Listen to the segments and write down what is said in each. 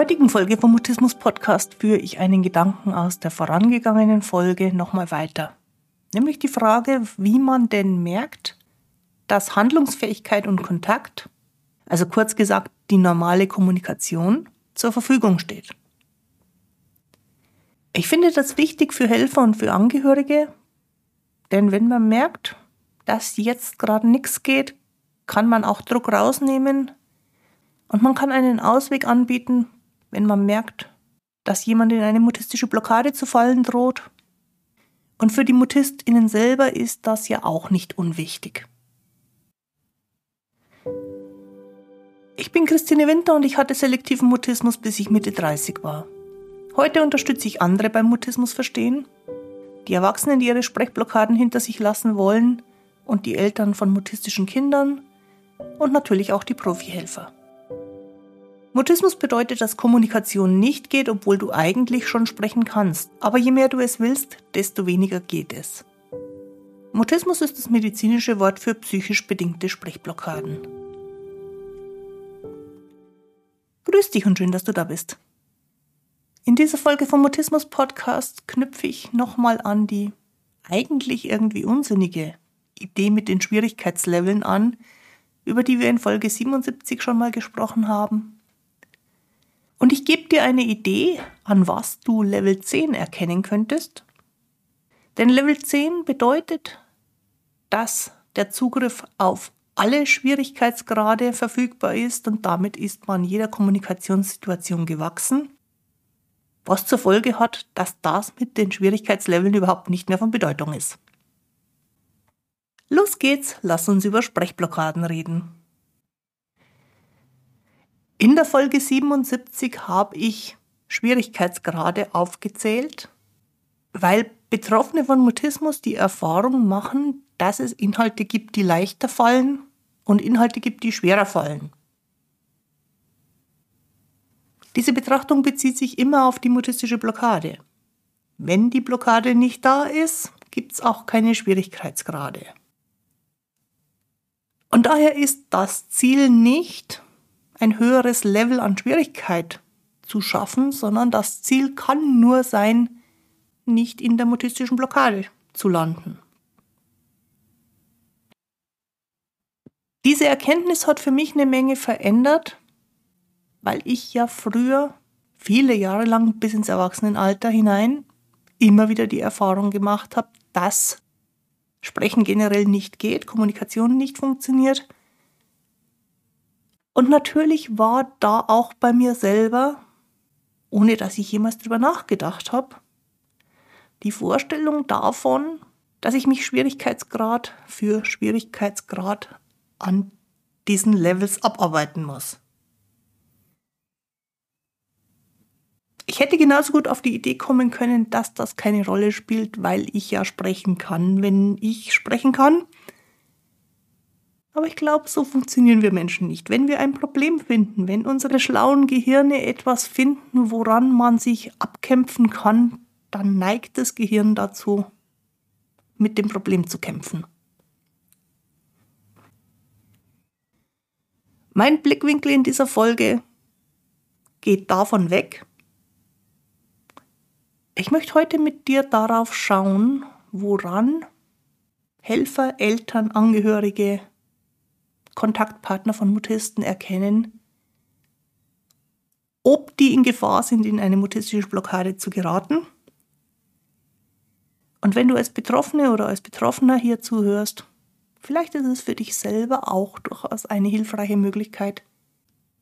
heutigen Folge vom Mutismus Podcast führe ich einen Gedanken aus der vorangegangenen Folge nochmal weiter. Nämlich die Frage, wie man denn merkt, dass Handlungsfähigkeit und Kontakt, also kurz gesagt die normale Kommunikation, zur Verfügung steht. Ich finde das wichtig für Helfer und für Angehörige, denn wenn man merkt, dass jetzt gerade nichts geht, kann man auch Druck rausnehmen und man kann einen Ausweg anbieten, wenn man merkt, dass jemand in eine mutistische Blockade zu fallen droht. Und für die Mutistinnen selber ist das ja auch nicht unwichtig. Ich bin Christine Winter und ich hatte selektiven Mutismus, bis ich Mitte 30 war. Heute unterstütze ich andere beim Mutismus verstehen, die Erwachsenen, die ihre Sprechblockaden hinter sich lassen wollen und die Eltern von mutistischen Kindern und natürlich auch die Profihelfer. Mutismus bedeutet, dass Kommunikation nicht geht, obwohl du eigentlich schon sprechen kannst. Aber je mehr du es willst, desto weniger geht es. Mutismus ist das medizinische Wort für psychisch bedingte Sprechblockaden. Grüß dich und schön, dass du da bist. In dieser Folge vom Mutismus Podcast knüpfe ich nochmal an die eigentlich irgendwie unsinnige Idee mit den Schwierigkeitsleveln an, über die wir in Folge 77 schon mal gesprochen haben. Und ich gebe dir eine Idee, an was du Level 10 erkennen könntest. Denn Level 10 bedeutet, dass der Zugriff auf alle Schwierigkeitsgrade verfügbar ist und damit ist man jeder Kommunikationssituation gewachsen, was zur Folge hat, dass das mit den Schwierigkeitsleveln überhaupt nicht mehr von Bedeutung ist. Los geht's, lass uns über Sprechblockaden reden. In der Folge 77 habe ich Schwierigkeitsgrade aufgezählt, weil Betroffene von Mutismus die Erfahrung machen, dass es Inhalte gibt, die leichter fallen und Inhalte gibt, die schwerer fallen. Diese Betrachtung bezieht sich immer auf die mutistische Blockade. Wenn die Blockade nicht da ist, gibt es auch keine Schwierigkeitsgrade. Und daher ist das Ziel nicht, ein höheres Level an Schwierigkeit zu schaffen, sondern das Ziel kann nur sein, nicht in der mutistischen Blockade zu landen. Diese Erkenntnis hat für mich eine Menge verändert, weil ich ja früher viele Jahre lang bis ins Erwachsenenalter hinein immer wieder die Erfahrung gemacht habe, dass Sprechen generell nicht geht, Kommunikation nicht funktioniert und natürlich war da auch bei mir selber, ohne dass ich jemals drüber nachgedacht habe, die Vorstellung davon, dass ich mich Schwierigkeitsgrad für Schwierigkeitsgrad an diesen Levels abarbeiten muss. Ich hätte genauso gut auf die Idee kommen können, dass das keine Rolle spielt, weil ich ja sprechen kann, wenn ich sprechen kann. Aber ich glaube, so funktionieren wir Menschen nicht. Wenn wir ein Problem finden, wenn unsere schlauen Gehirne etwas finden, woran man sich abkämpfen kann, dann neigt das Gehirn dazu, mit dem Problem zu kämpfen. Mein Blickwinkel in dieser Folge geht davon weg. Ich möchte heute mit dir darauf schauen, woran Helfer, Eltern, Angehörige, Kontaktpartner von Mutisten erkennen, ob die in Gefahr sind, in eine mutistische Blockade zu geraten. Und wenn du als Betroffene oder als Betroffener hier zuhörst, vielleicht ist es für dich selber auch durchaus eine hilfreiche Möglichkeit,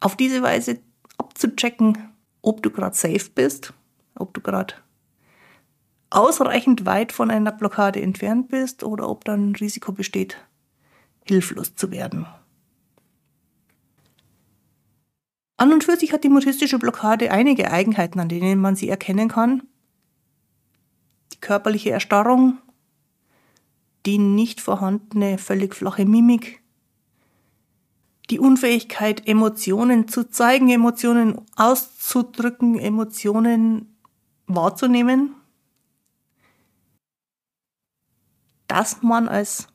auf diese Weise abzuchecken, ob du gerade safe bist, ob du gerade ausreichend weit von einer Blockade entfernt bist oder ob dann ein Risiko besteht, hilflos zu werden. An und für sich hat die mutistische Blockade einige Eigenheiten, an denen man sie erkennen kann. Die körperliche Erstarrung, die nicht vorhandene völlig flache Mimik, die Unfähigkeit, Emotionen zu zeigen, Emotionen auszudrücken, Emotionen wahrzunehmen, dass man als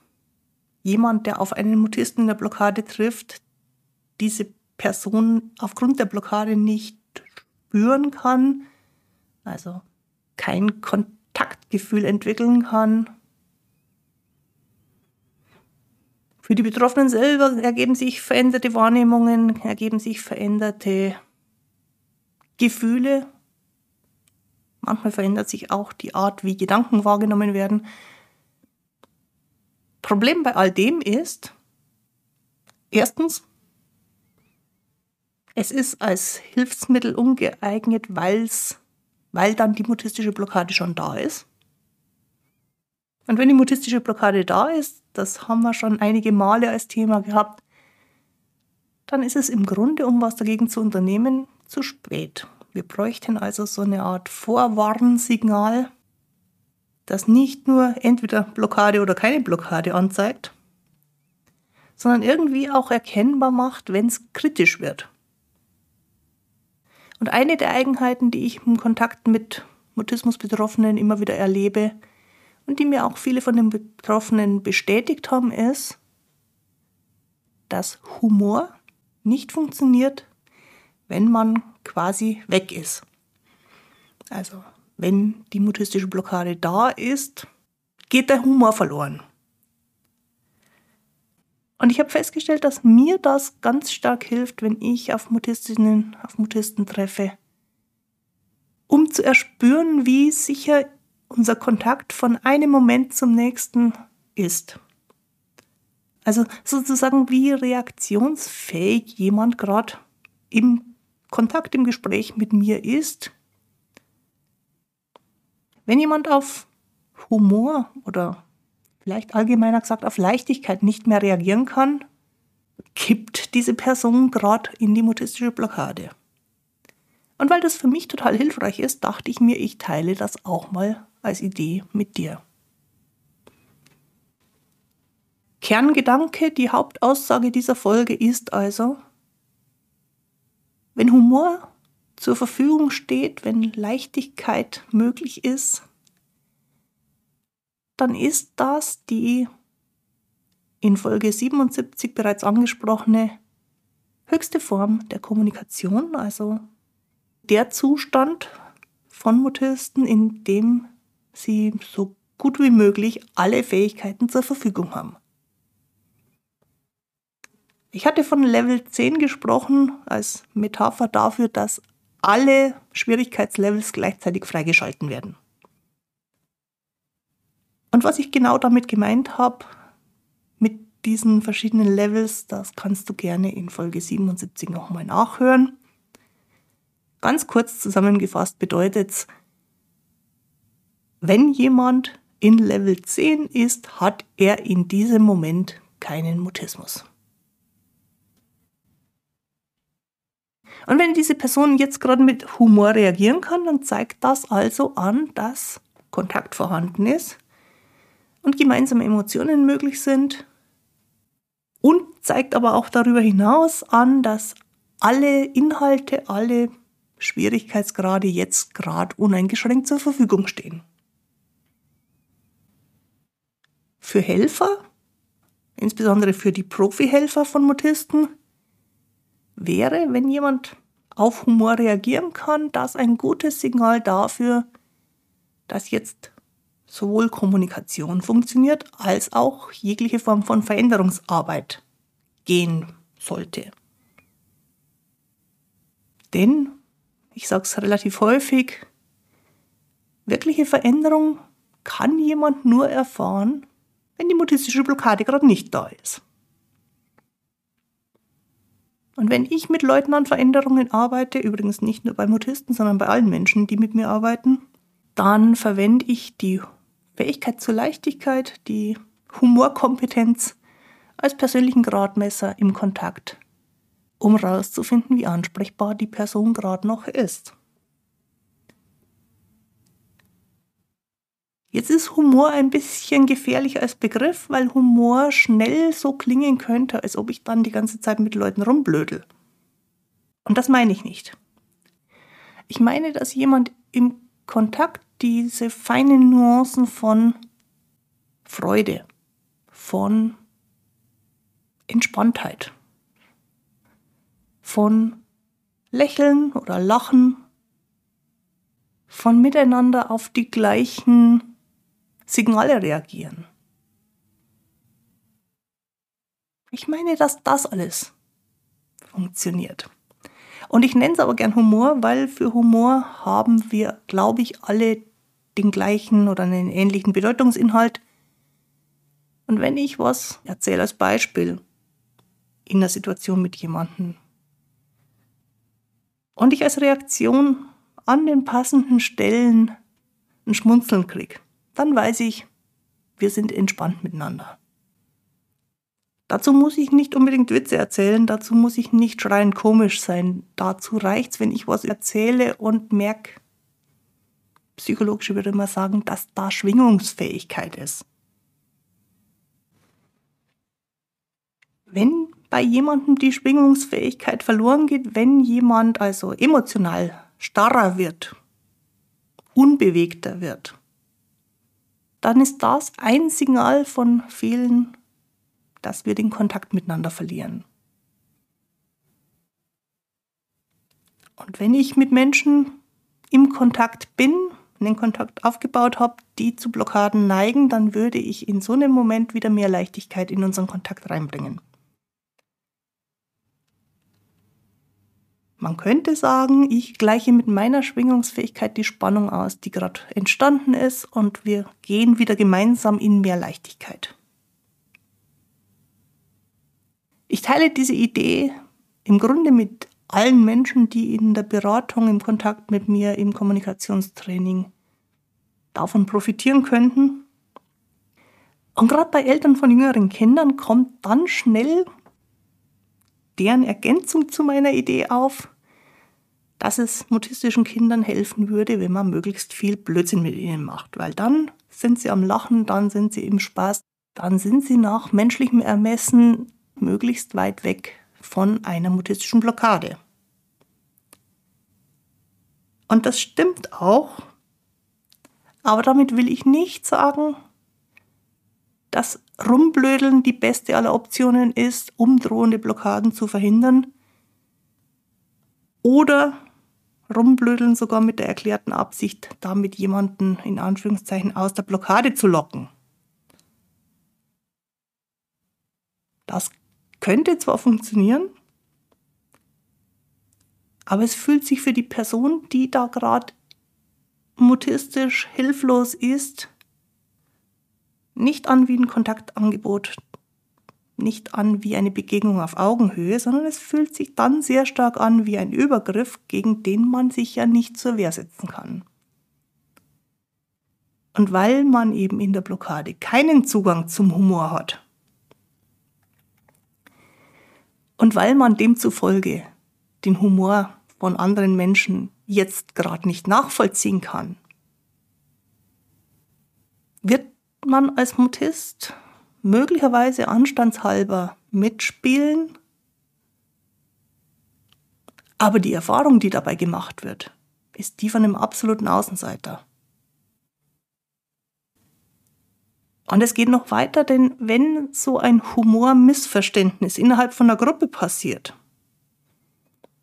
jemand, der auf einen Mutisten in der Blockade trifft, diese Person aufgrund der Blockade nicht spüren kann, also kein Kontaktgefühl entwickeln kann. Für die Betroffenen selber ergeben sich veränderte Wahrnehmungen, ergeben sich veränderte Gefühle. Manchmal verändert sich auch die Art, wie Gedanken wahrgenommen werden. Problem bei all dem ist, erstens, es ist als Hilfsmittel ungeeignet, weil's, weil dann die mutistische Blockade schon da ist. Und wenn die mutistische Blockade da ist, das haben wir schon einige Male als Thema gehabt, dann ist es im Grunde, um was dagegen zu unternehmen, zu spät. Wir bräuchten also so eine Art Vorwarnsignal, das nicht nur entweder Blockade oder keine Blockade anzeigt, sondern irgendwie auch erkennbar macht, wenn es kritisch wird. Und eine der Eigenheiten, die ich im Kontakt mit Mutismus-Betroffenen immer wieder erlebe und die mir auch viele von den Betroffenen bestätigt haben, ist, dass Humor nicht funktioniert, wenn man quasi weg ist. Also, wenn die mutistische Blockade da ist, geht der Humor verloren. Und ich habe festgestellt, dass mir das ganz stark hilft, wenn ich auf Mutistinnen, auf Mutisten treffe, um zu erspüren, wie sicher unser Kontakt von einem Moment zum nächsten ist. Also sozusagen, wie reaktionsfähig jemand gerade im Kontakt, im Gespräch mit mir ist. Wenn jemand auf Humor oder vielleicht allgemeiner gesagt auf Leichtigkeit nicht mehr reagieren kann, kippt diese Person gerade in die mutistische Blockade. Und weil das für mich total hilfreich ist, dachte ich mir, ich teile das auch mal als Idee mit dir. Kerngedanke, die Hauptaussage dieser Folge ist also, wenn Humor zur Verfügung steht, wenn Leichtigkeit möglich ist, dann ist das die in Folge 77 bereits angesprochene höchste Form der Kommunikation, also der Zustand von Mutisten, in dem sie so gut wie möglich alle Fähigkeiten zur Verfügung haben. Ich hatte von Level 10 gesprochen als Metapher dafür, dass alle Schwierigkeitslevels gleichzeitig freigeschalten werden. Und was ich genau damit gemeint habe, mit diesen verschiedenen Levels, das kannst du gerne in Folge 77 nochmal nachhören. Ganz kurz zusammengefasst bedeutet es, wenn jemand in Level 10 ist, hat er in diesem Moment keinen Mutismus. Und wenn diese Person jetzt gerade mit Humor reagieren kann, dann zeigt das also an, dass Kontakt vorhanden ist und gemeinsame Emotionen möglich sind und zeigt aber auch darüber hinaus an, dass alle Inhalte, alle Schwierigkeitsgrade jetzt gerade uneingeschränkt zur Verfügung stehen. Für Helfer, insbesondere für die Profi-Helfer von Mutisten, wäre, wenn jemand auf Humor reagieren kann, das ein gutes Signal dafür, dass jetzt sowohl Kommunikation funktioniert, als auch jegliche Form von Veränderungsarbeit gehen sollte. Denn, ich sage es relativ häufig, wirkliche Veränderung kann jemand nur erfahren, wenn die mutistische Blockade gerade nicht da ist. Und wenn ich mit Leuten an Veränderungen arbeite, übrigens nicht nur bei Mutisten, sondern bei allen Menschen, die mit mir arbeiten, dann verwende ich die Fähigkeit zur Leichtigkeit, die Humorkompetenz als persönlichen Gradmesser im Kontakt, um herauszufinden, wie ansprechbar die Person gerade noch ist. Jetzt ist Humor ein bisschen gefährlich als Begriff, weil Humor schnell so klingen könnte, als ob ich dann die ganze Zeit mit Leuten rumblödel. Und das meine ich nicht. Ich meine, dass jemand im Kontakt diese feinen Nuancen von Freude, von Entspanntheit, von Lächeln oder Lachen von miteinander auf die gleichen Signale reagieren. Ich meine, dass das alles funktioniert. Und ich nenne es aber gern Humor, weil für Humor haben wir, glaube ich, alle den gleichen oder einen ähnlichen Bedeutungsinhalt. Und wenn ich was erzähle als Beispiel in einer Situation mit jemandem und ich als Reaktion an den passenden Stellen ein Schmunzeln kriege, dann weiß ich, wir sind entspannt miteinander. Dazu muss ich nicht unbedingt Witze erzählen, dazu muss ich nicht schreiend komisch sein. Dazu reicht's, wenn ich was erzähle und merke, psychologisch würde man sagen, dass da Schwingungsfähigkeit ist. Wenn bei jemandem die Schwingungsfähigkeit verloren geht, wenn jemand also emotional starrer wird, unbewegter wird, dann ist das ein Signal von vielen, dass wir den Kontakt miteinander verlieren. Und wenn ich mit Menschen im Kontakt bin, den Kontakt aufgebaut habe, die zu Blockaden neigen, dann würde ich in so einem Moment wieder mehr Leichtigkeit in unseren Kontakt reinbringen. Man könnte sagen, ich gleiche mit meiner Schwingungsfähigkeit die Spannung aus, die gerade entstanden ist, und wir gehen wieder gemeinsam in mehr Leichtigkeit. Ich teile diese Idee im Grunde mit allen Menschen, die in der Beratung, im Kontakt mit mir, im Kommunikationstraining davon profitieren könnten. Und gerade bei Eltern von jüngeren Kindern kommt dann schnell deren Ergänzung zu meiner Idee auf, dass es mutistischen Kindern helfen würde, wenn man möglichst viel Blödsinn mit ihnen macht, weil dann sind sie am Lachen, dann sind sie im Spaß, dann sind sie nach menschlichem Ermessen möglichst weit weg von einer mutistischen Blockade. Und das stimmt auch, aber damit will ich nicht sagen, dass Rumblödeln die beste aller Optionen ist, um drohende Blockaden zu verhindern. Oder Rumblödeln sogar mit der erklärten Absicht, damit jemanden in Anführungszeichen aus der Blockade zu locken. Das könnte zwar funktionieren, aber es fühlt sich für die Person, die da gerade mutistisch hilflos ist, nicht an wie ein Kontaktangebot, nicht an wie eine Begegnung auf Augenhöhe, sondern es fühlt sich dann sehr stark an wie ein Übergriff, gegen den man sich ja nicht zur Wehr setzen kann. Und weil man eben in der Blockade keinen Zugang zum Humor hat und weil man demzufolge den Humor von anderen Menschen jetzt gerade nicht nachvollziehen kann, wird man als Mutist möglicherweise anstandshalber mitspielen, aber die Erfahrung, die dabei gemacht wird, ist die von einem absoluten Außenseiter. Und es geht noch weiter, denn wenn so ein Humormissverständnis innerhalb von einer Gruppe passiert,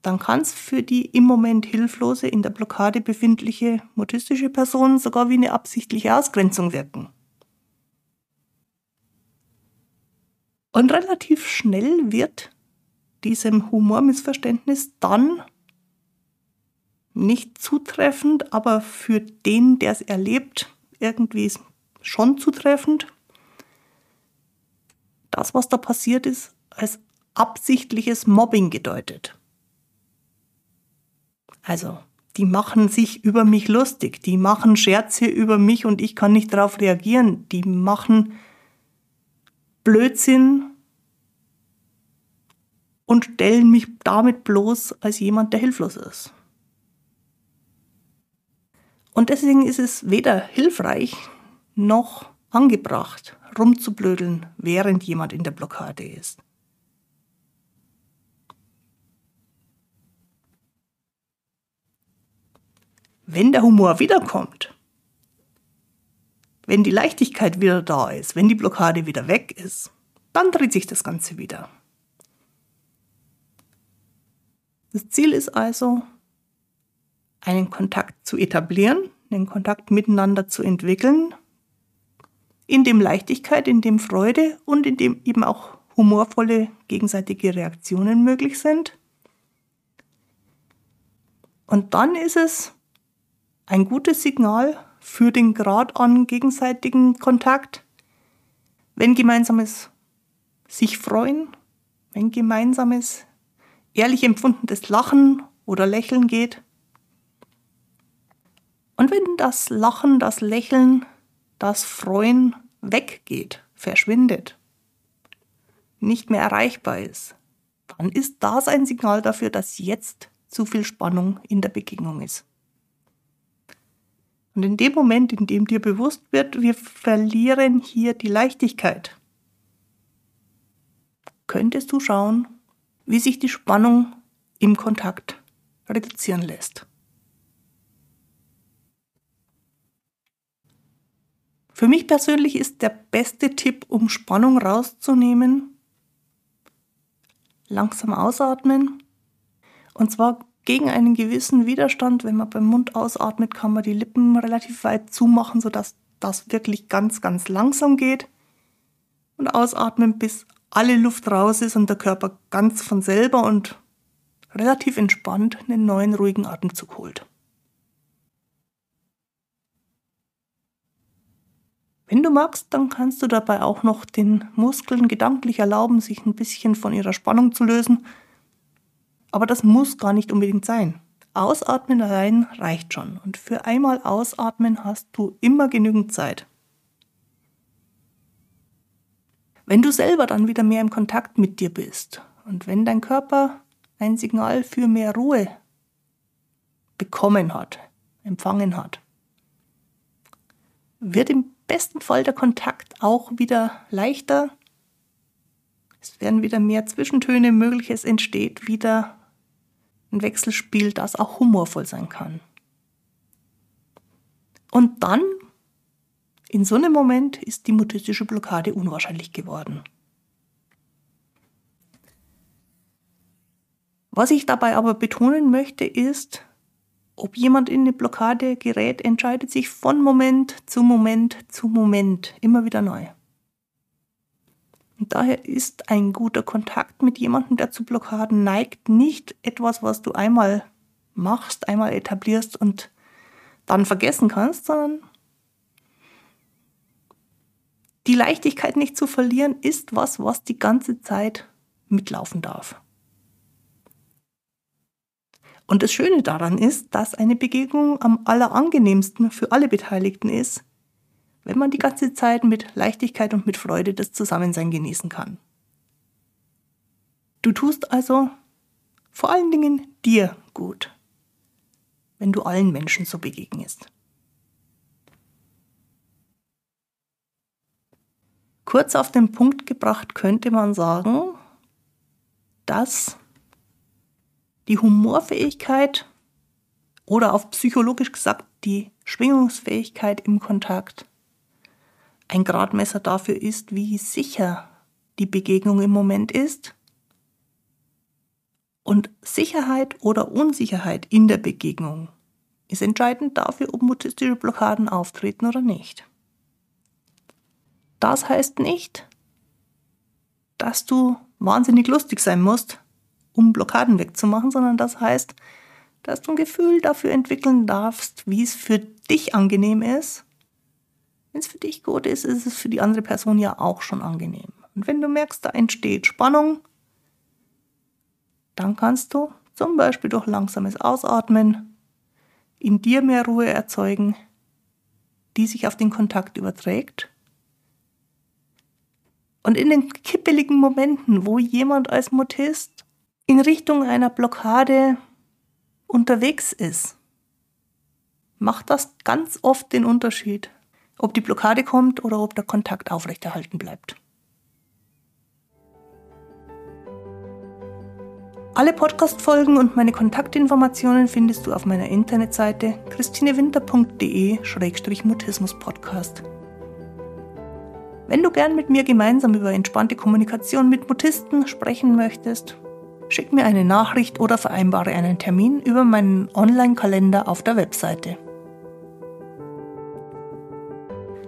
dann kann es für die im Moment hilflose, in der Blockade befindliche mutistische Person sogar wie eine absichtliche Ausgrenzung wirken. Und relativ schnell wird diesem Humormissverständnis dann nicht zutreffend, aber für den, der es erlebt, irgendwie schon zutreffend. Das, was da passiert ist, als absichtliches Mobbing gedeutet. Also, die machen sich über mich lustig, die machen Scherze über mich und ich kann nicht darauf reagieren, die machen Blödsinn und stellen mich damit bloß als jemand, der hilflos ist. Und deswegen ist es weder hilfreich noch angebracht, rumzublödeln, während jemand in der Blockade ist. wenn der Humor wiederkommt, wenn die Leichtigkeit wieder da ist, wenn die Blockade wieder weg ist, dann dreht sich das Ganze wieder. Das Ziel ist also, einen Kontakt zu etablieren, einen Kontakt miteinander zu entwickeln, in dem Leichtigkeit, in dem Freude und in dem eben auch humorvolle gegenseitige Reaktionen möglich sind. Und dann ist es ein gutes Signal für den Grad an gegenseitigen Kontakt, wenn gemeinsames sich freuen, wenn gemeinsames ehrlich empfundenes Lachen oder Lächeln geht. Und wenn das Lachen, das Lächeln, das Freuen weggeht, verschwindet, nicht mehr erreichbar ist, dann ist das ein Signal dafür, dass jetzt zu viel Spannung in der Begegnung ist. Und in dem Moment, in dem dir bewusst wird, wir verlieren hier die Leichtigkeit, könntest du schauen, wie sich die Spannung im Kontakt reduzieren lässt. Für mich persönlich ist der beste Tipp, um Spannung rauszunehmen, langsam ausatmen. Und zwar gegen einen gewissen Widerstand. Wenn man beim Mund ausatmet, kann man die Lippen relativ weit zumachen, sodass das wirklich ganz, ganz langsam geht. Und ausatmen, bis alle Luft raus ist und der Körper ganz von selber und relativ entspannt einen neuen ruhigen Atemzug holt. Wenn du magst, dann kannst du dabei auch noch den Muskeln gedanklich erlauben, sich ein bisschen von ihrer Spannung zu lösen aber das muss gar nicht unbedingt sein. Ausatmen allein reicht schon. Und für einmal ausatmen hast du immer genügend Zeit. Wenn du selber dann wieder mehr im Kontakt mit dir bist und wenn dein Körper ein Signal für mehr Ruhe bekommen hat, empfangen hat, wird im besten Fall der Kontakt auch wieder leichter. Es werden wieder mehr Zwischentöne möglich, es entsteht wieder ein Wechselspiel, das auch humorvoll sein kann. Und dann, in so einem Moment, ist die mutistische Blockade unwahrscheinlich geworden. Was ich dabei aber betonen möchte, ist, ob jemand in eine Blockade gerät, entscheidet sich von Moment zu Moment zu Moment immer wieder neu. Und daher ist ein guter Kontakt mit jemandem, der zu Blockaden neigt, nicht etwas, was du einmal machst, einmal etablierst und dann vergessen kannst, sondern die Leichtigkeit nicht zu verlieren ist was, was die ganze Zeit mitlaufen darf. Und das Schöne daran ist, dass eine Begegnung am allerangenehmsten für alle Beteiligten ist, wenn man die ganze Zeit mit Leichtigkeit und mit Freude das Zusammensein genießen kann. Du tust also vor allen Dingen dir gut, wenn du allen Menschen so begegnest. Kurz auf den Punkt gebracht könnte man sagen, dass die Humorfähigkeit oder auf psychologisch gesagt die Schwingungsfähigkeit im Kontakt ein Gradmesser dafür ist, wie sicher die Begegnung im Moment ist. Und Sicherheit oder Unsicherheit in der Begegnung ist entscheidend dafür, ob mutistische Blockaden auftreten oder nicht. Das heißt nicht, dass du wahnsinnig lustig sein musst, um Blockaden wegzumachen, sondern das heißt, dass du ein Gefühl dafür entwickeln darfst, wie es für dich angenehm ist, wenn es für dich gut ist, ist es für die andere Person ja auch schon angenehm. Und wenn du merkst, da entsteht Spannung, dann kannst du zum Beispiel durch langsames Ausatmen in dir mehr Ruhe erzeugen, die sich auf den Kontakt überträgt. Und in den kippeligen Momenten, wo jemand als Mutist in Richtung einer Blockade unterwegs ist, macht das ganz oft den Unterschied, ob die Blockade kommt oder ob der Kontakt aufrechterhalten bleibt. Alle Podcast-Folgen und meine Kontaktinformationen findest du auf meiner Internetseite christinewinter.de-mutismus-podcast. Wenn du gern mit mir gemeinsam über entspannte Kommunikation mit Mutisten sprechen möchtest, Schick mir eine Nachricht oder vereinbare einen Termin über meinen Online-Kalender auf der Webseite.